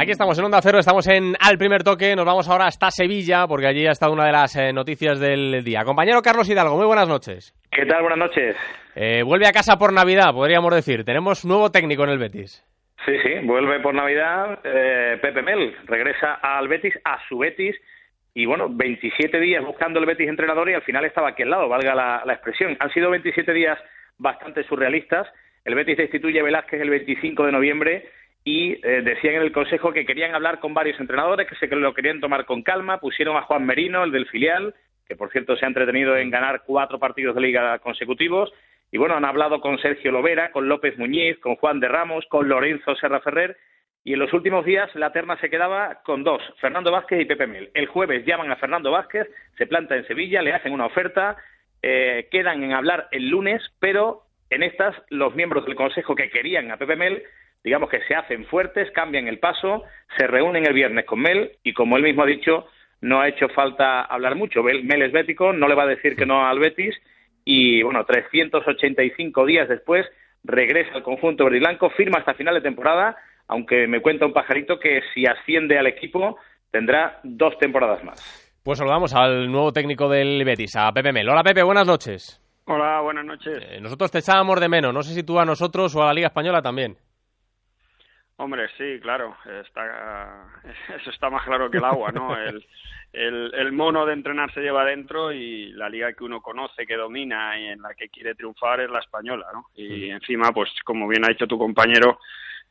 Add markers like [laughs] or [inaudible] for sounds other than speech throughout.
Aquí estamos en Onda Cero, estamos en Al Primer Toque, nos vamos ahora hasta Sevilla, porque allí ha estado una de las eh, noticias del día. Compañero Carlos Hidalgo, muy buenas noches. ¿Qué tal? Buenas noches. Eh, vuelve a casa por Navidad, podríamos decir. Tenemos nuevo técnico en el Betis. Sí, sí, vuelve por Navidad eh, Pepe Mel, regresa al Betis, a su Betis, y bueno, 27 días buscando el Betis entrenador y al final estaba aquí al lado, valga la, la expresión. Han sido 27 días bastante surrealistas. El Betis destituye a Velázquez el 25 de noviembre y eh, decían en el Consejo que querían hablar con varios entrenadores, que se lo querían tomar con calma, pusieron a Juan Merino, el del filial, que por cierto se ha entretenido en ganar cuatro partidos de liga consecutivos, y bueno, han hablado con Sergio Lovera, con López Muñiz, con Juan de Ramos, con Lorenzo Serra Ferrer, y en los últimos días la terna se quedaba con dos, Fernando Vázquez y Pepe Mel. El jueves llaman a Fernando Vázquez, se planta en Sevilla, le hacen una oferta, eh, quedan en hablar el lunes, pero en estas los miembros del Consejo que querían a Pepe Mel digamos que se hacen fuertes, cambian el paso, se reúnen el viernes con Mel y como él mismo ha dicho, no ha hecho falta hablar mucho. Mel es bético, no le va a decir que no al Betis y bueno, 385 días después regresa al conjunto verde y blanco, firma hasta final de temporada, aunque me cuenta un pajarito que si asciende al equipo tendrá dos temporadas más. Pues saludamos al nuevo técnico del Betis, a Pepe Mel. Hola Pepe, buenas noches. Hola, buenas noches. Eh, nosotros te echábamos de menos, no sé si tú a nosotros o a la Liga Española también. Hombre, sí, claro, está, [laughs] eso está más claro que el agua, ¿no? El, el, el, mono de entrenar se lleva adentro y la liga que uno conoce, que domina y en la que quiere triunfar es la española, ¿no? Y encima, pues como bien ha dicho tu compañero,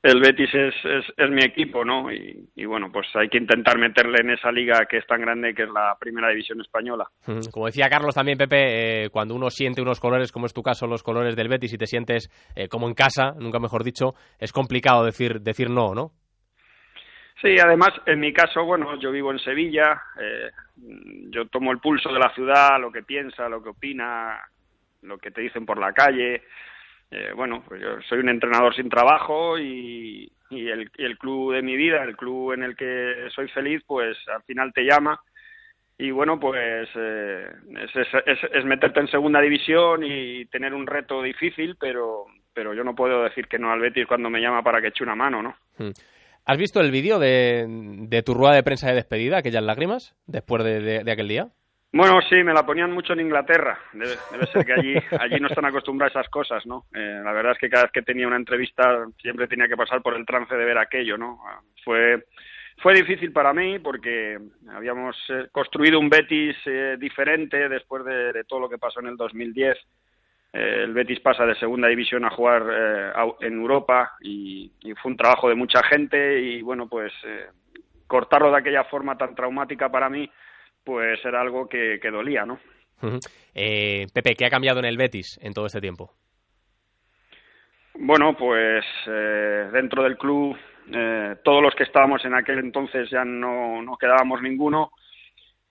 el Betis es, es, es mi equipo, ¿no? Y, y, bueno, pues hay que intentar meterle en esa liga que es tan grande que es la primera división española. Como decía Carlos también, Pepe, eh, cuando uno siente unos colores, como es tu caso, los colores del Betis, y te sientes eh, como en casa, nunca mejor dicho, es complicado decir, decir no, ¿no? Sí, además, en mi caso, bueno, yo vivo en Sevilla, eh, yo tomo el pulso de la ciudad, lo que piensa, lo que opina, lo que te dicen por la calle, eh, bueno, pues yo soy un entrenador sin trabajo y, el, club de mi vida, el club en el que soy feliz, pues al final te llama y bueno, pues eh, es, es, es, meterte en segunda división y tener un reto difícil, pero, pero yo no puedo decir que no al Betis cuando me llama para que eche una mano, ¿no? Hmm. ¿Has visto el vídeo de, de, tu rueda de prensa de despedida, aquellas lágrimas, después de, de, de aquel día? Bueno, sí, me la ponían mucho en Inglaterra. Debe, debe ser que allí, [laughs] allí no están acostumbrados a esas cosas, ¿no? Eh, la verdad es que cada vez que tenía una entrevista siempre tenía que pasar por el trance de ver aquello, ¿no? Fue, fue difícil para mí porque habíamos eh, construido un Betis eh, diferente después de, de, todo lo que pasó en el 2010. Eh, el Betis pasa de segunda división a jugar eh, en Europa y, y, fue un trabajo de mucha gente y bueno, pues eh, cortarlo de aquella forma tan traumática para mí pues era algo que, que dolía, ¿no? Uh -huh. eh, Pepe, ¿qué ha cambiado en el Betis en todo este tiempo? Bueno, pues eh, dentro del club, eh, todos los que estábamos en aquel entonces ya no, no quedábamos ninguno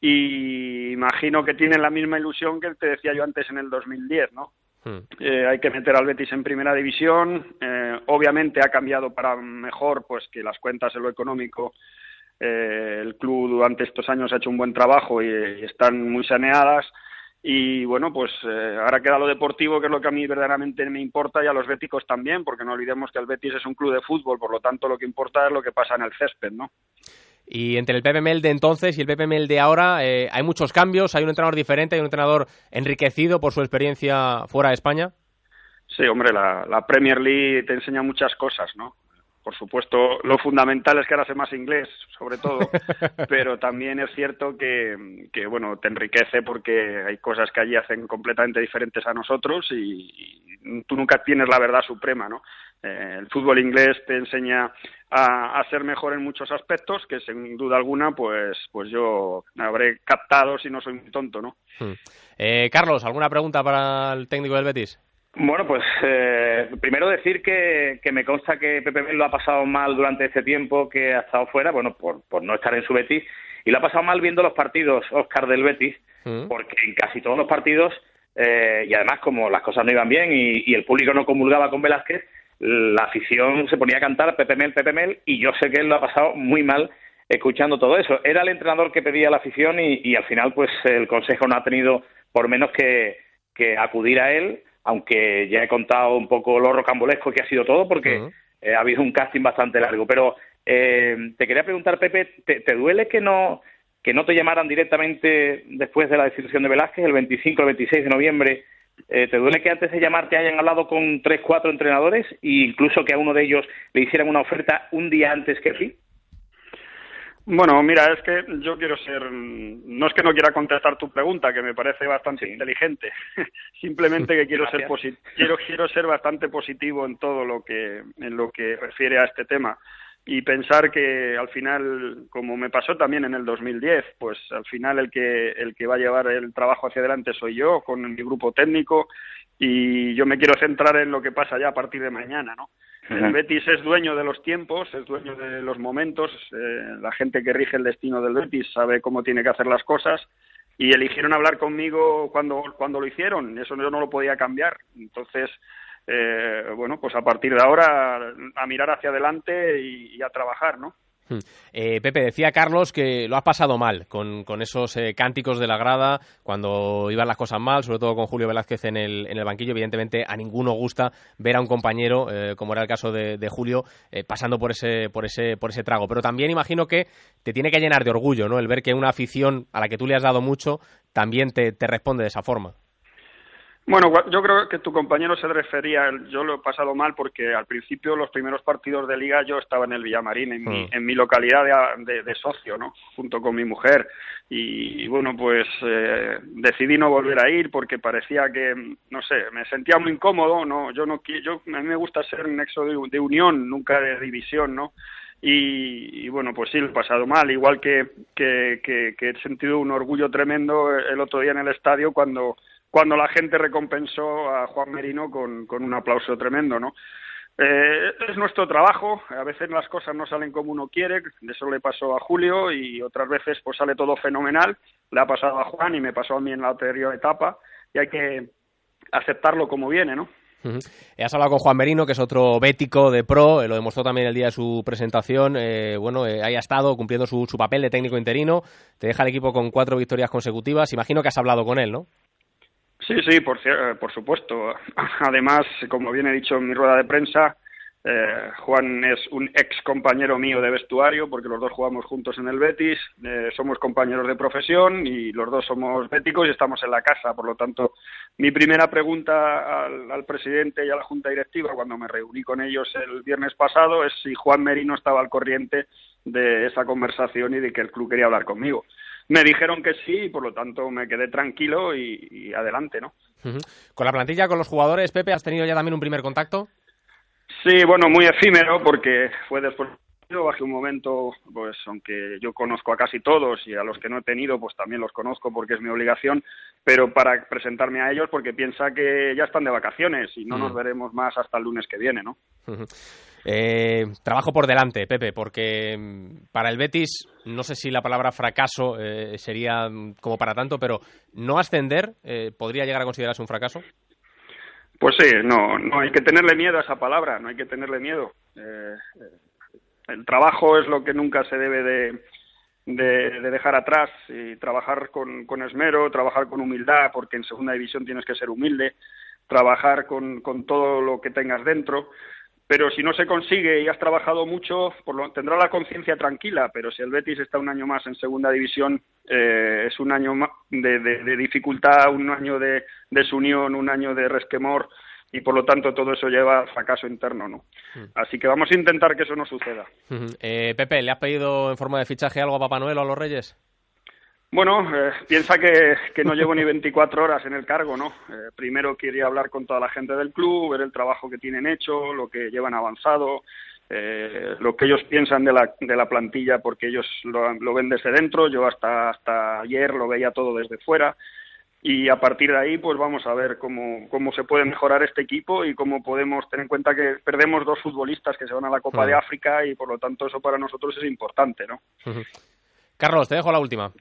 y imagino que tienen la misma ilusión que te decía yo antes en el 2010, ¿no? Hmm. Eh, hay que meter al Betis en primera división. Eh, obviamente ha cambiado para mejor, pues que las cuentas en lo económico eh, el club durante estos años ha hecho un buen trabajo y, y están muy saneadas. Y bueno pues eh, ahora queda lo deportivo que es lo que a mí verdaderamente me importa y a los béticos también porque no olvidemos que el Betis es un club de fútbol por lo tanto lo que importa es lo que pasa en el césped no y entre el PPML de entonces y el PPML de ahora eh, hay muchos cambios hay un entrenador diferente hay un entrenador enriquecido por su experiencia fuera de España sí hombre la, la Premier League te enseña muchas cosas no por supuesto, lo fundamental es que ahora sé más inglés, sobre todo, [laughs] pero también es cierto que, que, bueno, te enriquece porque hay cosas que allí hacen completamente diferentes a nosotros y, y tú nunca tienes la verdad suprema, ¿no? Eh, el fútbol inglés te enseña a, a, ser mejor en muchos aspectos que sin duda alguna pues pues yo habré captado si no soy muy tonto, ¿no? Hmm. Eh, Carlos, ¿alguna pregunta para el técnico del Betis? Bueno, pues eh, primero decir que, que, me consta que Pepe lo ha pasado mal durante este tiempo que ha estado fuera, bueno, por, por no estar en su Betis, y lo ha pasado mal viendo los partidos Oscar del Betis, mm. porque en casi todos los partidos, eh, y además como las cosas no iban bien y, y, el público no comulgaba con Velázquez, la afición se ponía a cantar Pepe Mel, Pepe Mel, y yo sé que él lo ha pasado muy mal escuchando todo eso. Era el entrenador que pedía la afición y, y al final pues el consejo no ha tenido por menos que, que acudir a él aunque ya he contado un poco lo rocambolesco que ha sido todo, porque uh -huh. eh, ha habido un casting bastante largo. Pero Eh, te quería preguntar, Pepe, ¿te, duele que no que no te llamaran directamente después de la destitución de Velázquez, el 25 o el 26 de noviembre? Eh, ¿Te duele que antes de llamarte hayan hablado con tres, cuatro entrenadores e incluso que a uno de ellos le hicieran una oferta un día antes que a ti? Bueno, mira, es que yo quiero ser, no es que no quiera contestar tu pregunta, que me parece bastante inteligente, [laughs] simplemente que quiero ser quiero quiero ser bastante positivo en todo lo que en lo que refiere a este tema. Y pensar que al final, como me pasó también en el 2010, pues al final el que el que va a llevar el trabajo hacia adelante soy yo con mi grupo técnico y yo me quiero centrar en lo que pasa ya a partir de mañana, ¿no? El Betis es dueño de los tiempos, es dueño de los momentos. Eh, la gente que rige el destino del Betis sabe cómo tiene que hacer las cosas y eligieron hablar conmigo cuando, cuando lo hicieron. Eso yo no lo podía cambiar. Entonces, eh, bueno, pues a partir de ahora a mirar hacia adelante y, y a trabajar, ¿no? Hmm. Eh, Pepe, decía Carlos que lo has pasado mal con, esos eh, cánticos de la grada cuando iban las cosas mal, sobre todo con Julio Velázquez en el, en el banquillo. Evidentemente, a ninguno gusta ver a un compañero, eh, como era el caso de, Julio, pasando por ese, por, ese, por ese trago. Pero también imagino que te tiene que llenar de orgullo ¿no? el ver que una afición a la que tú le has dado mucho también te responde de esa forma. Bueno, yo creo que tu compañero se refería, yo lo he pasado mal porque al principio los primeros partidos de liga yo estaba en el Villamarín, en, mi, hmm. en mi localidad de, socio, ¿no? Junto con mi mujer. Y, bueno, pues eh, decidí no volver a ir porque parecía que, no sé, me sentía muy incómodo, ¿no? Yo no yo, a mí me gusta ser un nexo de, unión, nunca de división, ¿no? Y, bueno, pues sí, lo he pasado mal, igual que, que, que he sentido un orgullo tremendo el otro día en el estadio cuando cuando la gente recompensó a Juan Merino con, un aplauso tremendo, ¿no? Eh, es nuestro trabajo, a veces las cosas no salen como uno quiere, eso le pasó a Julio y otras veces pues sale todo fenomenal, le ha pasado a Juan y me pasó a mí en la anterior etapa y hay que aceptarlo como viene, ¿no? Has hablado con Juan Merino, que es otro bético de pro, eh, lo demostró también el día de su presentación. Eh, bueno, eh, haya estado cumpliendo su, papel de técnico interino, te deja el equipo con cuatro victorias consecutivas. Imagino que has hablado con él, ¿no? Sí, sí, por, por supuesto. [laughs] Además, como bien he dicho en mi rueda de prensa, eh, Juan es un ex compañero mío de vestuario porque los dos jugamos juntos en el Betis, eh, somos compañeros de profesión y los dos somos béticos y estamos en la casa. Por lo tanto, mi primera pregunta al, al, presidente y a la junta directiva cuando me reuní con ellos el viernes pasado es si Juan Merino estaba al corriente de esa conversación y de que el club quería hablar conmigo me dijeron que sí y por lo tanto me quedé tranquilo y, adelante, ¿no? Con la plantilla, con los jugadores, Pepe, ¿has tenido ya también un primer contacto? Sí, bueno, muy efímero porque fue después bajé un momento, pues aunque yo conozco a casi todos y a los que no he tenido, pues también los conozco porque es mi obligación, pero para presentarme a ellos porque piensa que ya están de vacaciones y no nos veremos más hasta el lunes que viene, ¿no? Eh, trabajo por delante, Pepe, porque mm, para el Betis, no sé si la palabra fracaso eh, sería mm, como para tanto, pero no ascender eh, podría llegar a considerarse un fracaso. Pues sí, no, no hay que tenerle miedo a esa palabra, no hay que tenerle miedo. el trabajo es lo que nunca se debe de, de, dejar atrás y trabajar con, con, esmero, trabajar con humildad, porque en segunda división tienes que ser humilde, trabajar con, con todo lo que tengas dentro pero si no se consigue y has trabajado mucho, por lo, tendrá la conciencia tranquila, pero si el Betis está un año más en segunda división, eh, es un año de, de, dificultad, un año de desunión, un año de resquemor, y por lo tanto todo eso lleva a fracaso interno, ¿no? Mm. Así que vamos a intentar que eso no suceda. [laughs] eh, Pepe, ¿le has pedido en forma de fichaje algo a Papá Noel o a los Reyes? Bueno, eh, piensa que, que, no llevo ni [laughs] 24 horas en el cargo, ¿no? Eh, primero quería hablar con toda la gente del club, ver el trabajo que tienen hecho, lo que llevan avanzado, eh, lo que ellos piensan de la, de la plantilla, porque ellos lo, lo, ven desde dentro, yo hasta, hasta ayer lo veía todo desde fuera. Y a partir de ahí, pues vamos a ver cómo, cómo se puede mejorar este equipo y cómo podemos tener en cuenta que perdemos dos futbolistas que se van a la Copa de África y por lo tanto eso para nosotros es importante, ¿no? Carlos, te dejo la última.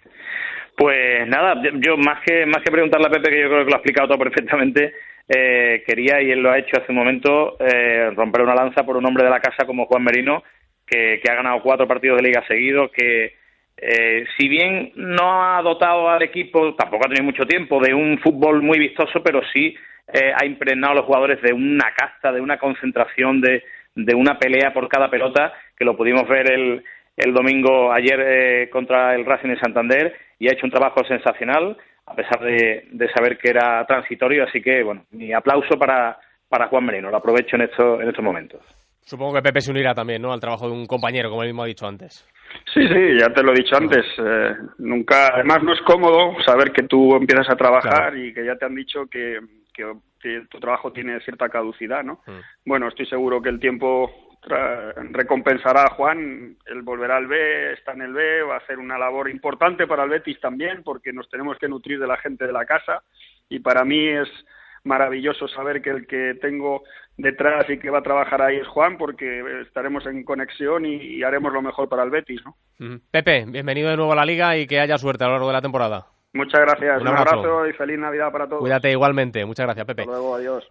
Pues nada, yo más que más que preguntarle a Pepe, que yo creo que lo ha explicado todo perfectamente, eh, quería, y él lo ha hecho hace un momento, eh, romper una lanza por un hombre de la casa como Juan Merino, que, ha ganado cuatro partidos de liga seguidos, que eh, si bien no ha dotado al equipo, tampoco ha tenido mucho tiempo, de un fútbol muy vistoso, pero sí ha impregnado a los jugadores de una casta, de una concentración, de, de una pelea por cada pelota que lo pudimos ver el, el domingo ayer eh, contra el Racing de Santander y ha hecho un trabajo sensacional a pesar de, de, saber que era transitorio, así que bueno, mi aplauso para, para Juan Merino, lo aprovecho en, esto, en estos momentos. Supongo que Pepe se unirá también, ¿no? Al trabajo de un compañero, como él mismo ha dicho antes. Sí, sí, ya te lo he dicho antes. Eh, nunca, además no es cómodo saber que tú empiezas a trabajar y que ya te han dicho que, que, tu trabajo tiene cierta caducidad, ¿no? Mm. Bueno, estoy seguro que el tiempo recompensará a Juan, él volverá al B, está en el B, va a hacer una labor importante para el Betis también, porque nos tenemos que nutrir de la gente de la casa y para mí es maravilloso saber que el que tengo detrás y que va a trabajar ahí es Juan, porque estaremos en conexión y, haremos lo mejor para el Betis, ¿no? Pepe, bienvenido de nuevo a la Liga y que haya suerte a lo largo de la temporada. Muchas gracias, un, abrazo. y feliz Navidad para todos. Cuídate igualmente, muchas gracias Pepe. Hasta luego, adiós.